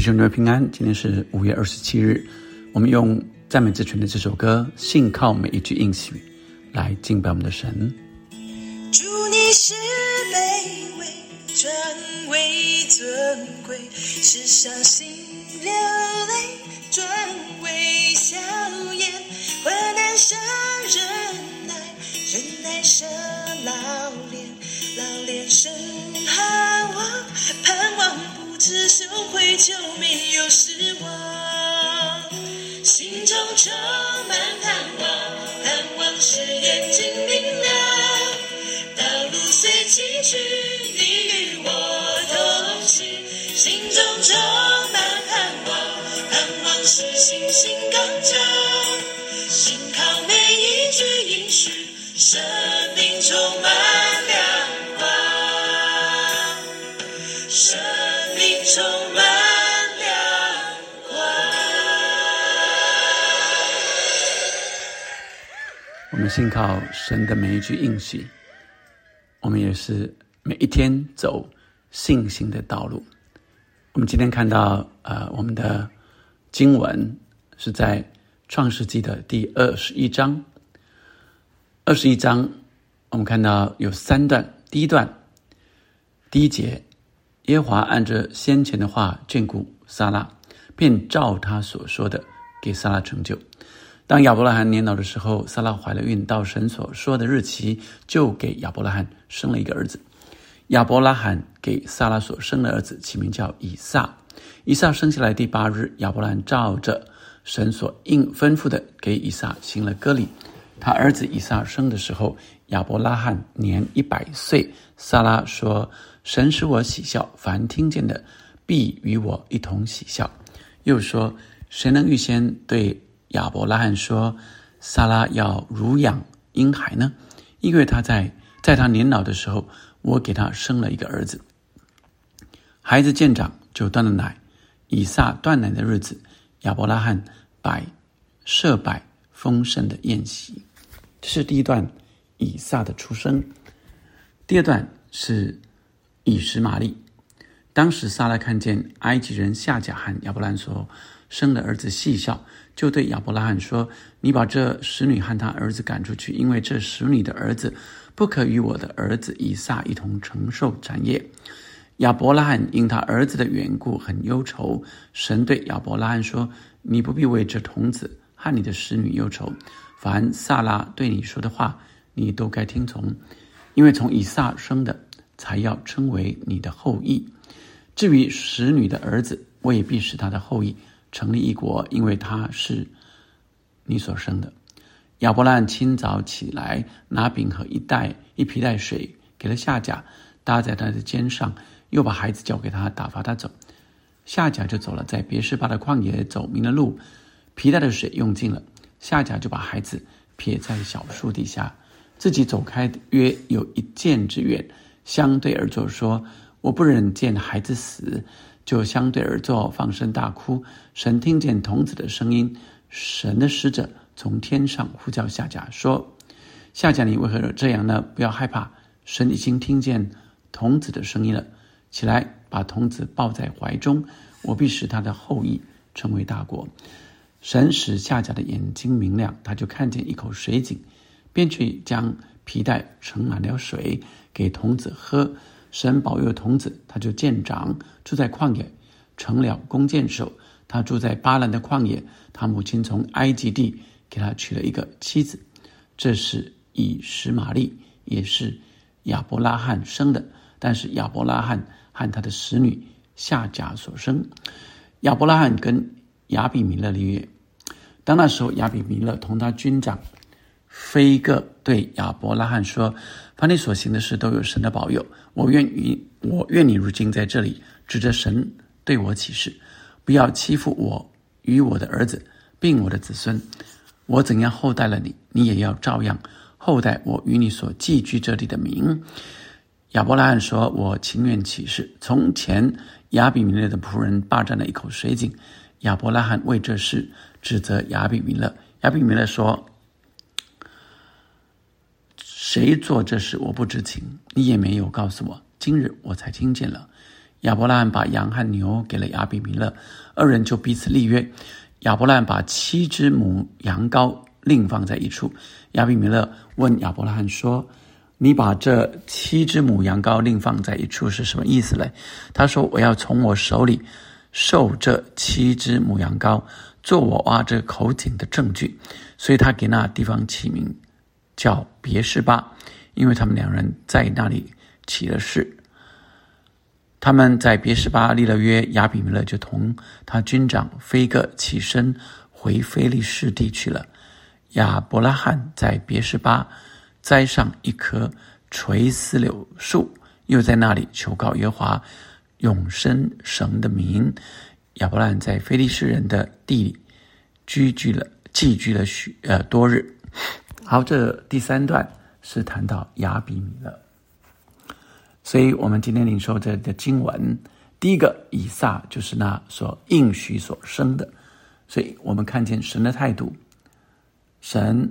弟兄姊妹平安，今天是五月二十七日，我们用赞美之泉的这首歌《信靠每一句应许》来敬拜我们的神。祝你是卑微，尊为尊贵，是伤心流泪，转为笑颜，患难生忍耐，忍耐生老练，老练生盼望，盼望。只羞愧就没有失望，心中充满盼望，盼望使眼睛明亮。道路虽崎岖，你与我同行，心中充满盼望，盼望使信心刚强。心靠每一句应许，我们信靠神的每一句应许，我们也是每一天走信心的道路。我们今天看到，呃，我们的经文是在创世纪的第二十一章。二十一章，我们看到有三段。第一段，第一节，耶华按着先前的话眷顾撒拉，便照他所说的给撒拉成就。当亚伯拉罕年老的时候，撒拉怀了孕，到神所说的日期，就给亚伯拉罕生了一个儿子。亚伯拉罕给撒拉所生的儿子起名叫以撒。以撒生下来第八日，亚伯拉罕照着神所应吩咐的，给以撒行了割礼。他儿子以撒生的时候，亚伯拉罕年一百岁。撒拉说：“神使我喜笑，凡听见的必与我一同喜笑。”又说：“谁能预先对？”亚伯拉罕说：“萨拉要乳养婴孩呢，因为他在在他年老的时候，我给他生了一个儿子。孩子见长就断了奶。以撒断奶的日子，亚伯拉罕摆设摆丰盛的宴席。这是第一段以撒的出生。第二段是以实玛利。当时萨拉看见埃及人夏甲和亚伯兰说。”生了儿子，细笑，就对亚伯拉罕说：“你把这使女和他儿子赶出去，因为这使女的儿子不可与我的儿子以撒一同承受产业。”亚伯拉罕因他儿子的缘故很忧愁。神对亚伯拉罕说：“你不必为这童子和你的使女忧愁，凡萨拉对你说的话，你都该听从，因为从以撒生的才要称为你的后裔。至于使女的儿子，未必是他的后裔。”成立一国，因为他是你所生的。亚伯拉罕清早起来，拿饼和一袋一皮袋水给了夏甲，搭在他的肩上，又把孩子交给他，打发他走。夏甲就走了，在别是巴的旷野走迷了路，皮带的水用尽了，夏甲就把孩子撇在小树底下，自己走开约有一箭之远，相对而坐说：“我不忍见孩子死。”就相对而坐，放声大哭。神听见童子的声音，神的使者从天上呼叫夏甲说：“夏甲，你为何这样呢？不要害怕，神已经听见童子的声音了。起来，把童子抱在怀中，我必使他的后裔成为大国。”神使夏甲的眼睛明亮，他就看见一口水井，便去将皮带盛满了水给童子喝。神保佑童子，他就见长，住在旷野，成了弓箭手。他住在巴兰的旷野，他母亲从埃及地给他娶了一个妻子，这是以实玛利，也是亚伯拉罕生的。但是亚伯拉罕和他的使女夏甲所生。亚伯拉罕跟亚比米勒立约。当那时候，亚比米勒同他军长飞哥对亚伯拉罕说。凡你所行的事，都有神的保佑。我愿与我愿你如今在这里，指着神对我起誓，不要欺负我与我的儿子，并我的子孙。我怎样厚待了你，你也要照样厚待我与你所寄居这里的民。亚伯拉罕说：“我情愿起誓。”从前亚比米勒的仆人霸占了一口水井，亚伯拉罕为这事指责亚比米勒。亚比米勒说。谁做这事，我不知情，你也没有告诉我。今日我才听见了。亚伯拉罕把羊和牛给了亚比米勒，二人就彼此立约。亚伯拉罕把七只母羊羔另放在一处。亚比米勒问亚伯拉罕说：“你把这七只母羊羔另放在一处是什么意思嘞？”他说：“我要从我手里受这七只母羊羔，做我挖这口井的证据。”所以他给那地方起名叫别是巴，因为他们两人在那里起了誓。他们在别是巴立了约，亚比米勒就同他军长菲戈起身回菲利士地去了。亚伯拉罕在别是巴栽上一棵垂丝柳树，又在那里求告耶华永生神的名。亚伯拉罕在菲利士人的地里居居了，寄居了许呃多日。好，这第三段是谈到亚比米勒。所以，我们今天领受这的经文，第一个以撒就是那所应许所生的，所以我们看见神的态度，神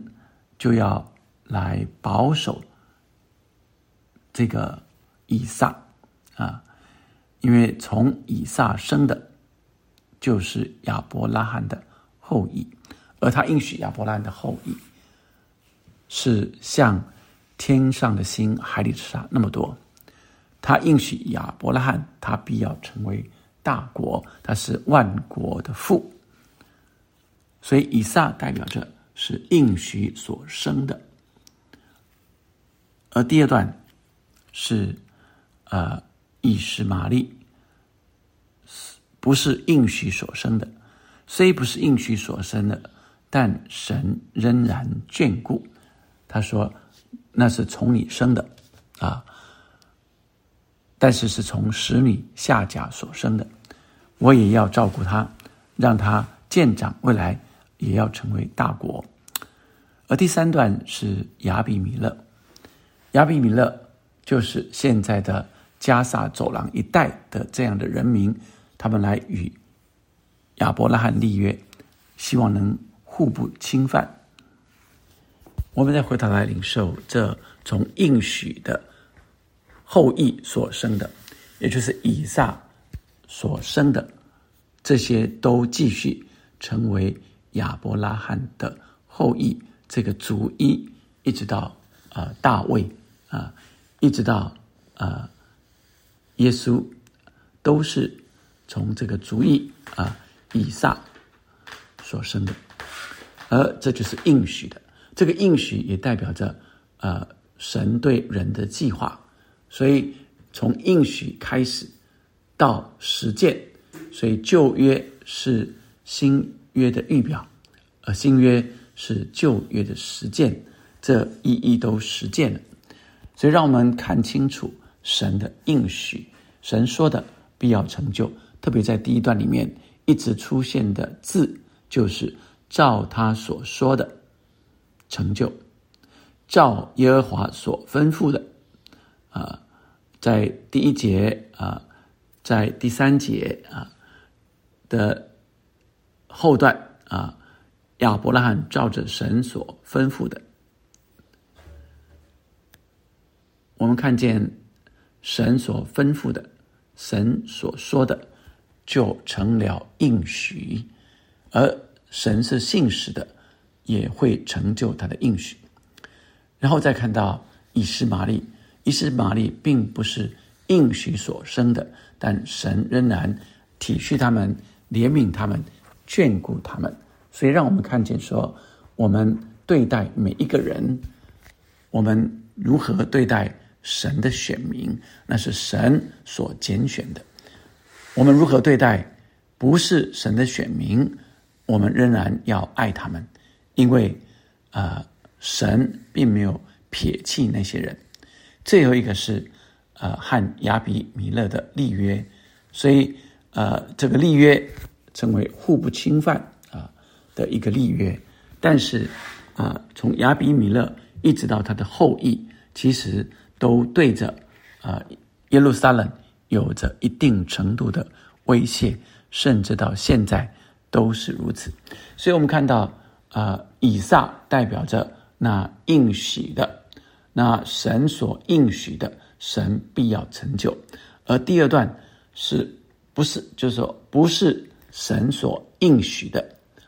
就要来保守这个以撒啊，因为从以撒生的，就是亚伯拉罕的后裔，而他应许亚伯拉罕的后裔是像天上的星、海里的沙那么多。他应许亚伯拉罕，他必要成为大国，他是万国的父。所以以撒代表着是应许所生的，而第二段是呃以实玛利，不是应许所生的，虽不是应许所生的，但神仍然眷顾。他说那是从你生的啊。但是是从使女下甲所生的，我也要照顾他，让他见长，未来也要成为大国。而第三段是亚比米勒，亚比米勒就是现在的加萨走廊一带的这样的人民，他们来与亚伯拉罕立约，希望能互不侵犯。我们再回头来领受这从应许的。后裔所生的，也就是以撒所生的，这些都继续成为亚伯拉罕的后裔。这个族裔一直到啊大卫啊，一直到啊耶稣，都是从这个族裔啊以撒所生的，而这就是应许的。这个应许也代表着呃神对人的计划。所以，从应许开始到实践，所以旧约是新约的预表，而新约是旧约的实践，这一一都实践了。所以，让我们看清楚神的应许，神说的必要成就。特别在第一段里面一直出现的字，就是照他所说的成就，照耶和华所吩咐的。啊，在第一节啊，在第三节啊的后段啊，亚伯拉罕照着神所吩咐的，我们看见神所吩咐的，神所说的就成了应许，而神是信实的，也会成就他的应许。然后再看到以斯玛利。以斯玛利并不是应许所生的，但神仍然体恤他们、怜悯他们、眷顾他们，所以让我们看见说，我们对待每一个人，我们如何对待神的选民，那是神所拣选的；我们如何对待不是神的选民，我们仍然要爱他们，因为啊，神并没有撇弃那些人。最后一个是，呃，和亚比米勒的立约，所以，呃，这个立约成为互不侵犯啊的一个立约。但是，啊，从亚比米勒一直到他的后裔，其实都对着啊耶路撒冷有着一定程度的威胁，甚至到现在都是如此。所以我们看到，啊，以撒代表着那应许的。那神所应许的，神必要成就；而第二段是不是就是说不是神所应许的，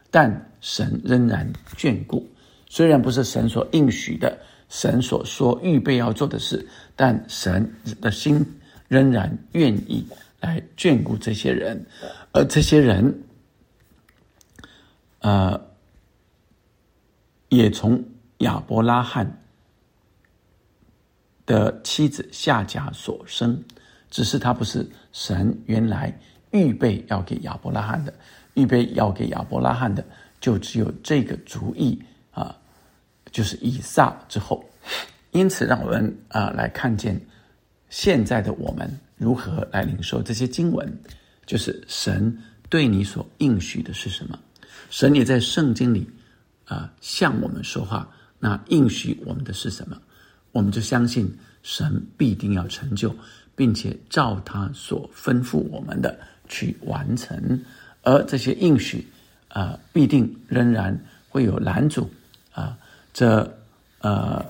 但神仍然眷顾。虽然不是神所应许的，神所说预备要做的事，但神的心仍然愿意来眷顾这些人，而这些人，呃，也从亚伯拉罕的妻子夏甲所生。只是他不是神原来预备要给亚伯拉罕的，预备要给亚伯拉罕的就只有这个主意啊，就是以撒之后。因此，让我们啊来看见现在的我们如何来领受这些经文，就是神对你所应许的是什么？神也在圣经里啊向我们说话，那应许我们的是什么？我们就相信神必定要成就。并且照他所吩咐我们的去完成，而这些应许啊，必定仍然会有拦阻啊，这呃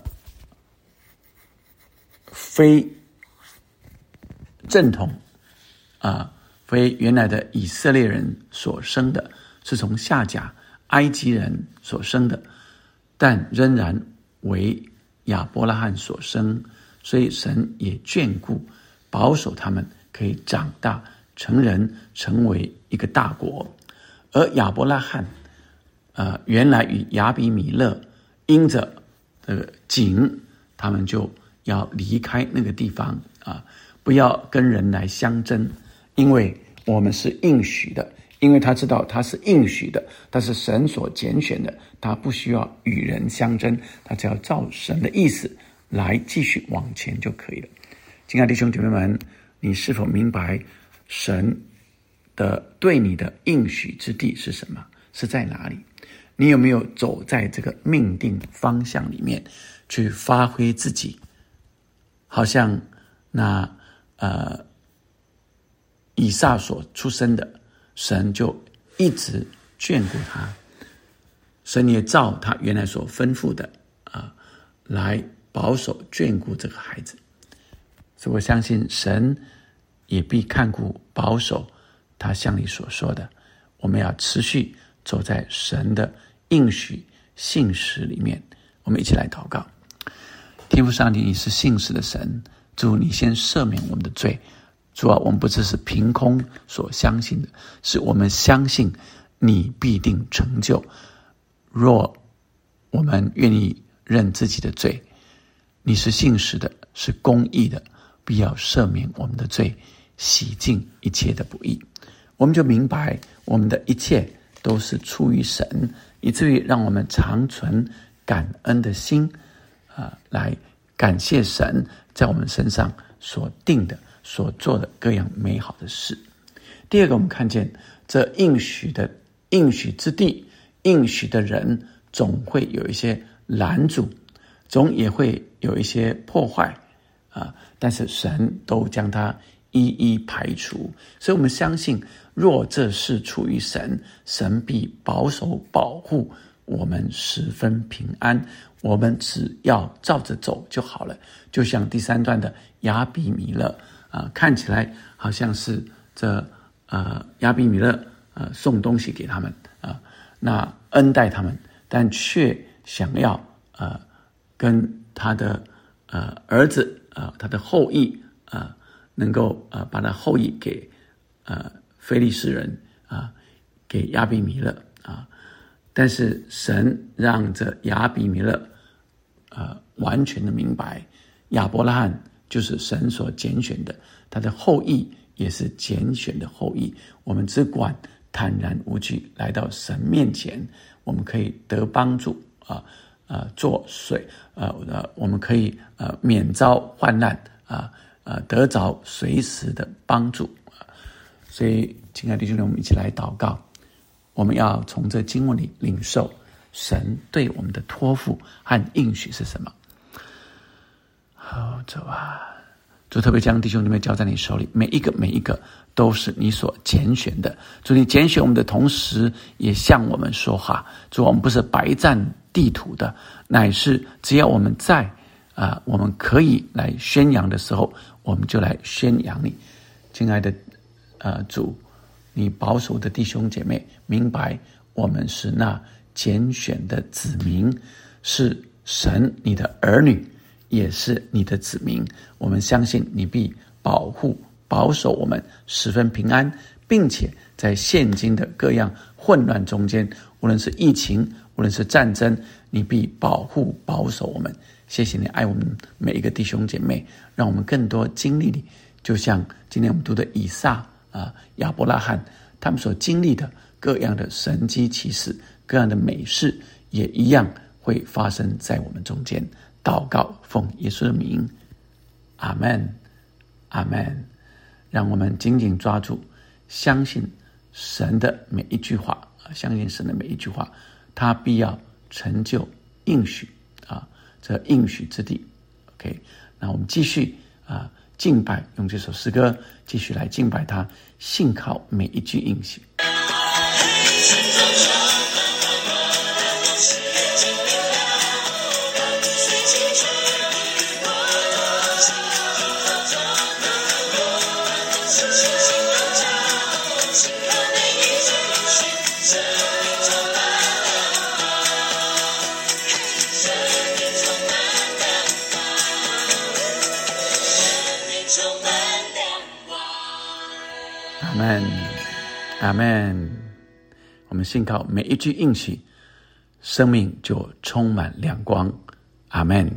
非正统啊，非原来的以色列人所生的，是从下甲埃及人所生的，但仍然为亚伯拉罕所生，所以神也眷顾。保守他们可以长大成人，成为一个大国。而亚伯拉罕，呃，原来与亚比米勒因着这个井，他们就要离开那个地方啊，不要跟人来相争，因为我们是应许的，因为他知道他是应许的，他是神所拣选的，他不需要与人相争，他只要照神的意思来继续往前就可以了。亲爱的弟兄姐妹们，你是否明白神的对你的应许之地是什么？是在哪里？你有没有走在这个命定方向里面去发挥自己？好像那呃以撒所出生的神就一直眷顾他，神也照他原来所吩咐的啊来保守眷顾这个孩子。所以我相信神也必看顾保守他向你所说的。我们要持续走在神的应许信实里面。我们一起来祷告：天父上帝，你是信实的神，主你先赦免我们的罪。主啊，我们不只是凭空所相信的，是我们相信你必定成就。若我们愿意认自己的罪，你是信实的，是公义的。必要赦免我们的罪，洗净一切的不义，我们就明白我们的一切都是出于神，以至于让我们长存感恩的心，啊，来感谢神在我们身上所定的、所做的各样美好的事。第二个，我们看见这应许的应许之地，应许的人总会有一些拦阻，总也会有一些破坏。啊！但是神都将它一一排除，所以我们相信，若这是出于神，神必保守保护我们十分平安。我们只要照着走就好了。就像第三段的亚比米勒啊，看起来好像是这呃亚比米勒呃送东西给他们啊，那恩待他们，但却想要呃跟他的呃儿子。啊，他的后裔啊，能够啊把他后裔给呃菲利士人啊，给亚比米勒啊，但是神让这亚比米勒啊完全的明白，亚伯拉罕就是神所拣选的，他的后裔也是拣选的后裔。我们只管坦然无惧来到神面前，我们可以得帮助啊。啊，做水，呃呃，我们可以呃免遭患难啊，啊得着随时的帮助。所以，亲爱的弟兄们，我们一起来祷告。我们要从这经文里领受神对我们的托付和应许是什么。好，走啊！主特别将弟兄姊妹交在你手里，每一个每一个都是你所拣选的。主，你拣选我们的同时，也向我们说话。主，我们不是白占地图的，乃是只要我们在啊，我们可以来宣扬的时候，我们就来宣扬你。亲爱的呃主，你保守的弟兄姐妹明白，我们是那拣选的子民，是神你的儿女，也是你的子民。我们相信你必保护保守我们十分平安，并且在现今的各样混乱中间，无论是疫情，无论是战争，你必保护保守我们。谢谢你爱我们每一个弟兄姐妹，让我们更多经历你，就像今天我们读的以撒啊、亚伯拉罕，他们所经历的各样的神机奇事、各样的美事，也一样会发生在我们中间。祷告，奉耶稣的名，阿门，阿门。让我们紧紧抓住，相信神的每一句话啊，相信神的每一句话，他必要成就应许啊。这应许之地，OK，那我们继续啊敬拜，用这首诗歌继续来敬拜他，信靠每一句应许。阿门。我们信靠每一句应许，生命就充满亮光。阿门。